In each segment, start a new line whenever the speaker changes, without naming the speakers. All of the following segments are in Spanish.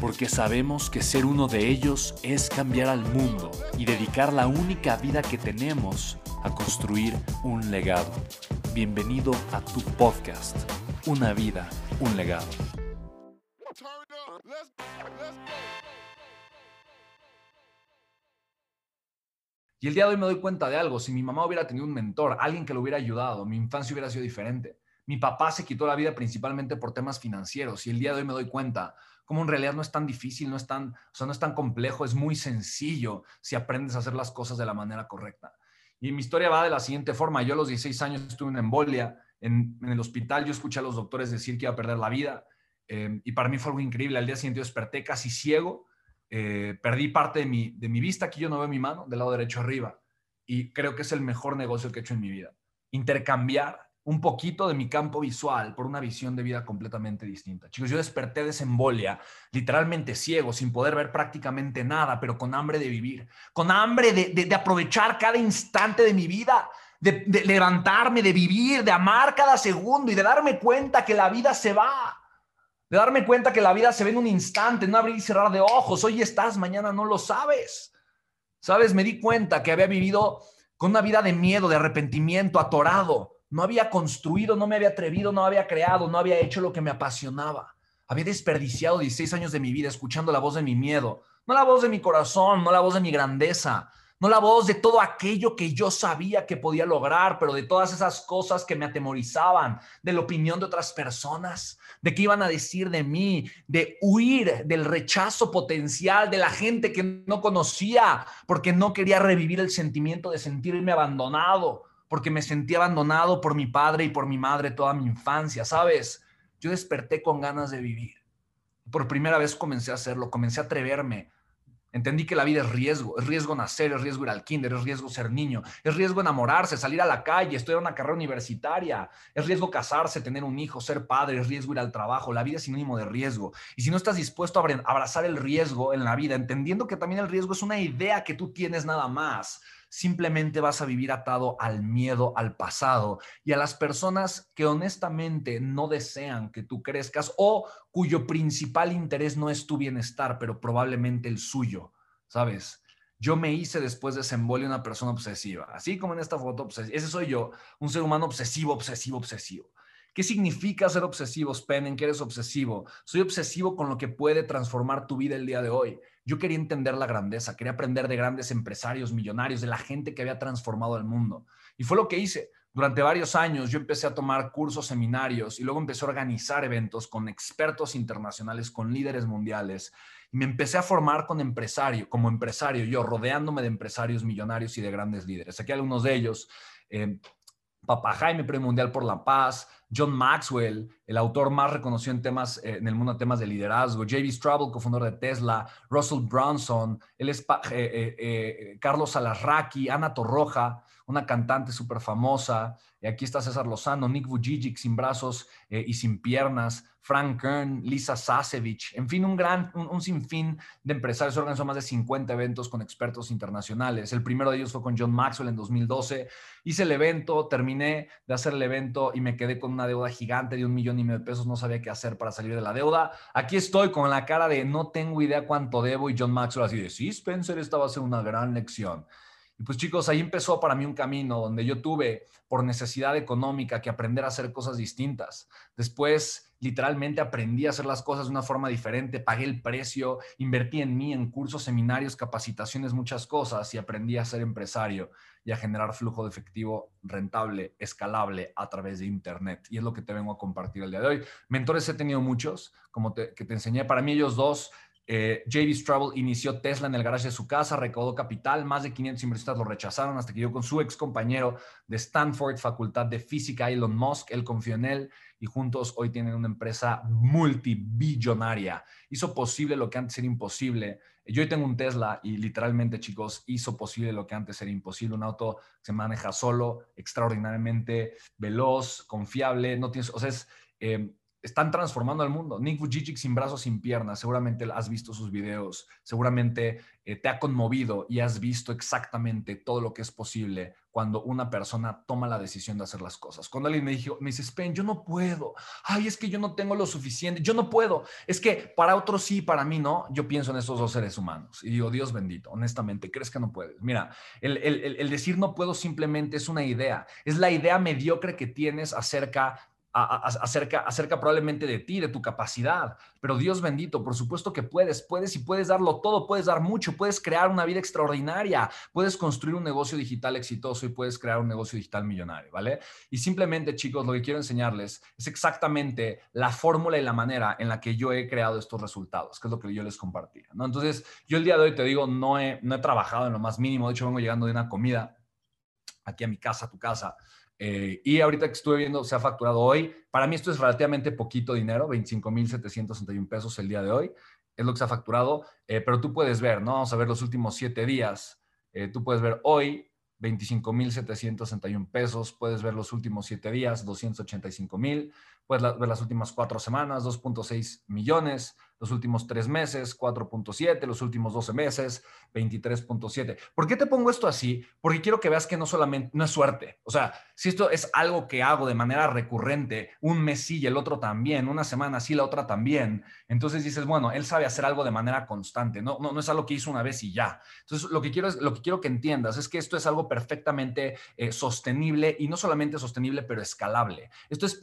porque sabemos que ser uno de ellos es cambiar al mundo y dedicar la única vida que tenemos a construir un legado. Bienvenido a tu podcast, Una vida, un legado.
Y el día de hoy me doy cuenta de algo, si mi mamá hubiera tenido un mentor, alguien que lo hubiera ayudado, mi infancia hubiera sido diferente. Mi papá se quitó la vida principalmente por temas financieros y el día de hoy me doy cuenta como en realidad no es tan difícil, no es tan, o sea, no es tan complejo, es muy sencillo si aprendes a hacer las cosas de la manera correcta. Y mi historia va de la siguiente forma. Yo a los 16 años estuve en embolia en, el hospital, yo escuché a los doctores decir que iba a perder la vida eh, y para mí fue algo increíble. Al día siguiente yo desperté casi ciego, eh, perdí parte de mi, de mi vista, aquí yo no veo mi mano, del lado derecho arriba. Y creo que es el mejor negocio que he hecho en mi vida. Intercambiar un poquito de mi campo visual por una visión de vida completamente distinta. Chicos, yo desperté de esa embolia, literalmente ciego, sin poder ver prácticamente nada, pero con hambre de vivir, con hambre de, aprovechar cada instante de mi vida, de, de, levantarme, de vivir, de amar cada segundo y de darme cuenta que la vida se va, de darme cuenta que la vida se ve en un instante, no abrir y cerrar de ojos, hoy estás, mañana no lo sabes. ¿Sabes? Me di cuenta que había vivido con una vida de miedo, de arrepentimiento, atorado no había construido, no me había atrevido, no había creado, no había hecho lo que me apasionaba. Había desperdiciado 16 años de mi vida escuchando la voz de mi miedo, no la voz de mi corazón, no la voz de mi grandeza, no la voz de todo aquello que yo sabía que podía lograr, pero de todas esas cosas que me atemorizaban, de la opinión de otras personas, de qué iban a decir de mí, de huir del rechazo potencial de la gente que no conocía, porque no quería revivir el sentimiento de sentirme abandonado porque me sentí abandonado por mi padre y por mi madre toda mi infancia, ¿sabes? Yo desperté con ganas de vivir. Por primera vez comencé a hacerlo, comencé a atreverme. Entendí que la vida es riesgo, es riesgo nacer, es riesgo ir al kinder, es riesgo ser niño, es riesgo enamorarse, salir a la calle, estudiar una carrera universitaria, es riesgo casarse, tener un hijo, ser padre, es riesgo ir al trabajo, la vida es sinónimo de riesgo. Y si no estás dispuesto a abrazar el riesgo en la vida, entendiendo que también el riesgo es una idea que tú tienes nada más, simplemente vas a vivir atado al miedo, al pasado y a las personas que honestamente no desean que tú crezcas o cuyo principal interés no es tu bienestar, pero probablemente el suyo, ¿sabes? Yo me hice después de ese una persona obsesiva, así como en esta foto, ese soy yo, un ser humano obsesivo, obsesivo, obsesivo. ¿Qué significa ser obsesivo, Spen? ¿En qué eres obsesivo? Soy obsesivo con lo que puede transformar tu vida el día de hoy. Yo quería entender la grandeza, quería aprender de grandes empresarios, millonarios, de la gente que había transformado el mundo. Y fue lo que hice. Durante varios años yo empecé a tomar cursos, seminarios y luego empecé a organizar eventos con expertos internacionales, con líderes mundiales. Y me empecé a formar con empresario, como empresario, yo rodeándome de empresarios millonarios y de grandes líderes. Aquí algunos de ellos. Eh, Papá Jaime, Premio por la Paz, John Maxwell, el autor más reconocido en temas eh, en el mundo de temas de liderazgo, J.B. Straubel, cofundador de Tesla, Russell Brunson, es eh, eh, Carlos Alarraqui, Ana Torroja, una cantante súper famosa, y aquí está César Lozano, Nick Vujicic sin brazos y sin piernas, Frank Kern, Lisa Sasevich, en fin, un gran, un, sinfín de empresarios. Organizó más de 50 eventos con expertos internacionales. El primero de ellos fue con John Maxwell en 2012. Hice el evento, terminé de hacer el evento y me quedé con una deuda gigante de un millón y medio de pesos. No sabía qué hacer para salir de la deuda. Aquí estoy con la cara de no tengo idea cuánto debo y John Maxwell así de, sí, Spencer, esta va a ser una gran lección. Y pues chicos, ahí empezó para mí un camino donde yo tuve por necesidad económica que aprender a hacer cosas distintas. Después literalmente aprendí a hacer las cosas de una forma diferente, pagué el precio, invertí en mí, en cursos, seminarios, capacitaciones, muchas cosas y aprendí a ser empresario y a generar flujo de efectivo rentable, escalable a través de Internet. Y es lo que te vengo a compartir el día de hoy. Mentores he tenido muchos, como te, que te enseñé. Para mí ellos dos eh, JB Straubel inició Tesla en el garaje de su casa, recaudó capital, más de 500 inversionistas lo rechazaron hasta que yo con su ex compañero de Stanford, Facultad de Física, Elon Musk, él confió en él y juntos hoy tienen una empresa multibillonaria. Hizo posible lo que antes era imposible. Yo hoy tengo un Tesla y literalmente, chicos, hizo posible lo que antes era imposible. Un auto se maneja solo, extraordinariamente veloz, confiable, no tienes, o sea, es... Eh, están transformando al mundo. Nick Vujicic sin brazos, sin piernas, seguramente has visto sus videos, seguramente eh, te ha conmovido y has visto exactamente todo lo que es posible cuando una persona toma la decisión de hacer las cosas. Cuando alguien me, dijo, me dice, Spen, yo no puedo, ay, es que yo no tengo lo suficiente, yo no puedo, es que para otros sí, para mí no, yo pienso en estos dos seres humanos y digo, Dios bendito, honestamente, ¿crees que no puedes? Mira, el, el, el decir no puedo simplemente es una idea, es la idea mediocre que tienes acerca acerca, acerca probablemente de ti, de tu capacidad. Pero Dios bendito, por supuesto que puedes, puedes y puedes darlo todo, puedes dar mucho, puedes crear una vida extraordinaria, puedes construir un negocio digital exitoso y puedes crear un negocio digital millonario, ¿vale? Y simplemente, chicos, lo que quiero enseñarles es exactamente la fórmula y la manera en la que yo he creado estos resultados, que es lo que yo les compartía, ¿no? Entonces, yo el día de hoy te digo, no he, no he trabajado en lo más mínimo, de hecho vengo llegando de una comida aquí a mi casa, a tu casa, eh, y ahorita que estuve viendo, se ha facturado hoy. Para mí esto es relativamente poquito dinero, 25.761 pesos el día de hoy. Es lo que se ha facturado, eh, pero tú puedes ver, ¿no? Vamos a ver los últimos siete días. Eh, tú puedes ver hoy 25.761 pesos, puedes ver los últimos siete días, 285.000, puedes ver las últimas cuatro semanas, 2.6 millones, los últimos tres meses, 4.7, los últimos 12 meses, 23.7. ¿Por qué te pongo esto así? Porque quiero que veas que no solamente, no es suerte. O sea, si esto es algo que hago de manera recurrente, un mes sí y el otro también, una semana sí, la otra también, entonces dices, bueno, él sabe hacer algo de manera constante, no, no, es algo que hizo una vez y ya. Entonces, lo que quiero, es, lo que, quiero que entiendas es que esto es algo perfectamente eh, sostenible y no solamente sostenible, pero escalable. Esto es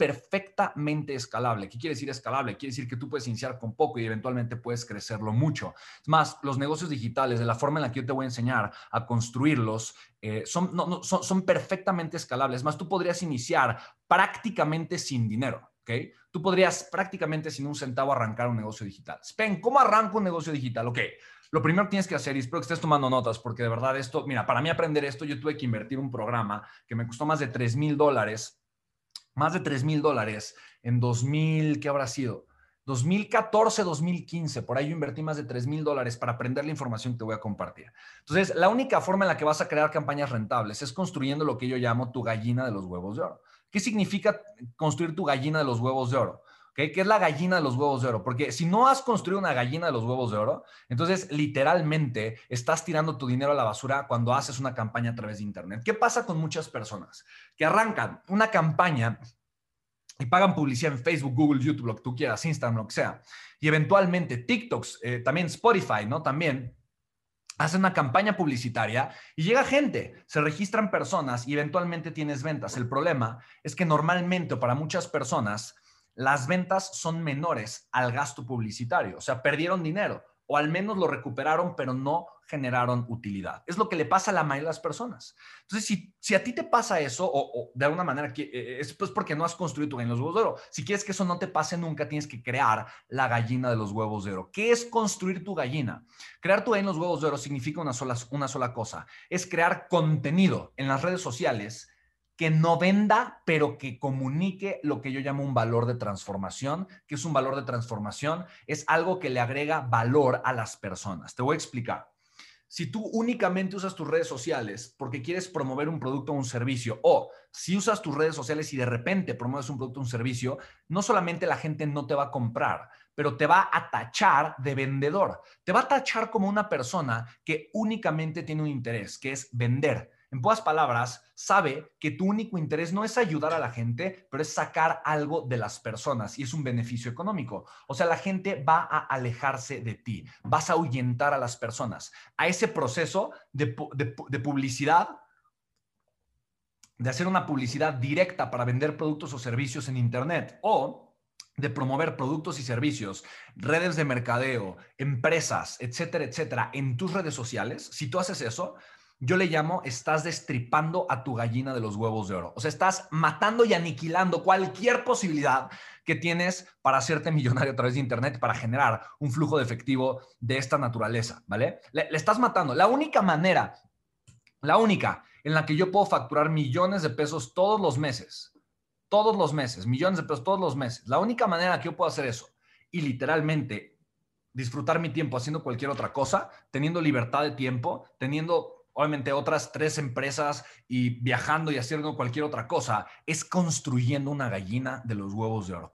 perfectamente escalable. ¿Qué quiere decir escalable? Quiere decir que tú puedes iniciar con poco y eventualmente puedes crecerlo mucho. Es más, los negocios digitales, de la forma en la que yo te voy a enseñar a construirlos, eh, son, son, perfectamente escalables. Es más, tú podrías iniciar prácticamente sin dinero. ¿ok? Tú podrías prácticamente sin un centavo arrancar un negocio digital. Spen, ¿cómo arranco un negocio digital? Ok, lo primero que tienes que hacer, y espero que estés tomando notas, porque de verdad esto, mira, para mí aprender esto, yo tuve que invertir un programa que me costó más de 3 mil dólares, más de 3 mil dólares en 2000, ¿qué habrá sido? 2014, 2015, por ahí yo invertí más de 3 mil dólares para aprender la información que te voy a compartir. Entonces, la única forma en la que vas a crear campañas rentables es construyendo lo que yo llamo tu gallina de los huevos de oro. ¿Qué significa construir tu gallina de los huevos de oro? ¿Qué es la gallina de los huevos de oro? Porque si no has construido una gallina de los huevos de oro, entonces literalmente estás tirando tu dinero a la basura cuando haces una campaña a través de Internet. ¿Qué pasa con muchas personas? Que arrancan una campaña y pagan publicidad en Facebook, Google, YouTube, lo que tú quieras, Instagram, lo que sea. Y eventualmente TikToks, eh, también Spotify, ¿no? También hacen una campaña publicitaria y llega gente, se registran personas y eventualmente tienes ventas. El problema es que normalmente para muchas personas las ventas son menores al gasto publicitario, o sea, perdieron dinero o al menos lo recuperaron, pero no generaron utilidad. Es lo que le pasa a la mayoría de las personas. Entonces, si, a ti te pasa eso, o, de alguna manera, eh, es pues porque no has construido tu gallina de los huevos de oro. Si quieres que eso no te pase nunca, tienes que crear la gallina de los huevos de oro. ¿Qué es construir tu gallina? Crear tu gallina de los huevos de oro significa una sola cosa. Es crear contenido en las redes sociales que no venda, pero que comunique lo que yo llamo un valor de transformación. que es un valor de transformación? Es algo que le agrega valor a las personas. Te voy a explicar. Si tú únicamente usas tus redes sociales porque quieres promover un producto o un servicio, o si usas tus redes sociales y de repente promueves un producto o un servicio, no solamente la gente no te va a comprar, pero te va a tachar de vendedor. Te va a tachar como una persona que únicamente tiene un interés, que es vender en pocas palabras, sabe que tu único interés no es ayudar a la gente, pero es sacar algo de las personas y es un beneficio económico. O sea, la gente va a alejarse de ti, vas a ahuyentar a las personas. A ese proceso de, publicidad, de hacer una publicidad directa para vender productos o servicios en Internet o de promover productos y servicios, redes de mercadeo, empresas, etcétera, etcétera, en tus redes sociales, si tú haces eso, yo le llamo, estás destripando a tu gallina de los huevos de oro. O sea, estás matando y aniquilando cualquier posibilidad que tienes para hacerte millonario a través de Internet, para generar un flujo de efectivo de esta naturaleza, ¿vale? Le, estás matando. La única manera, la única en la que yo puedo facturar millones de pesos todos los meses, todos los meses, millones de pesos todos los meses. La única manera que yo puedo hacer eso y literalmente disfrutar mi tiempo haciendo cualquier otra cosa, teniendo libertad de tiempo, teniendo obviamente otras tres empresas y viajando y haciendo cualquier otra cosa, es construyendo una gallina de los huevos de oro.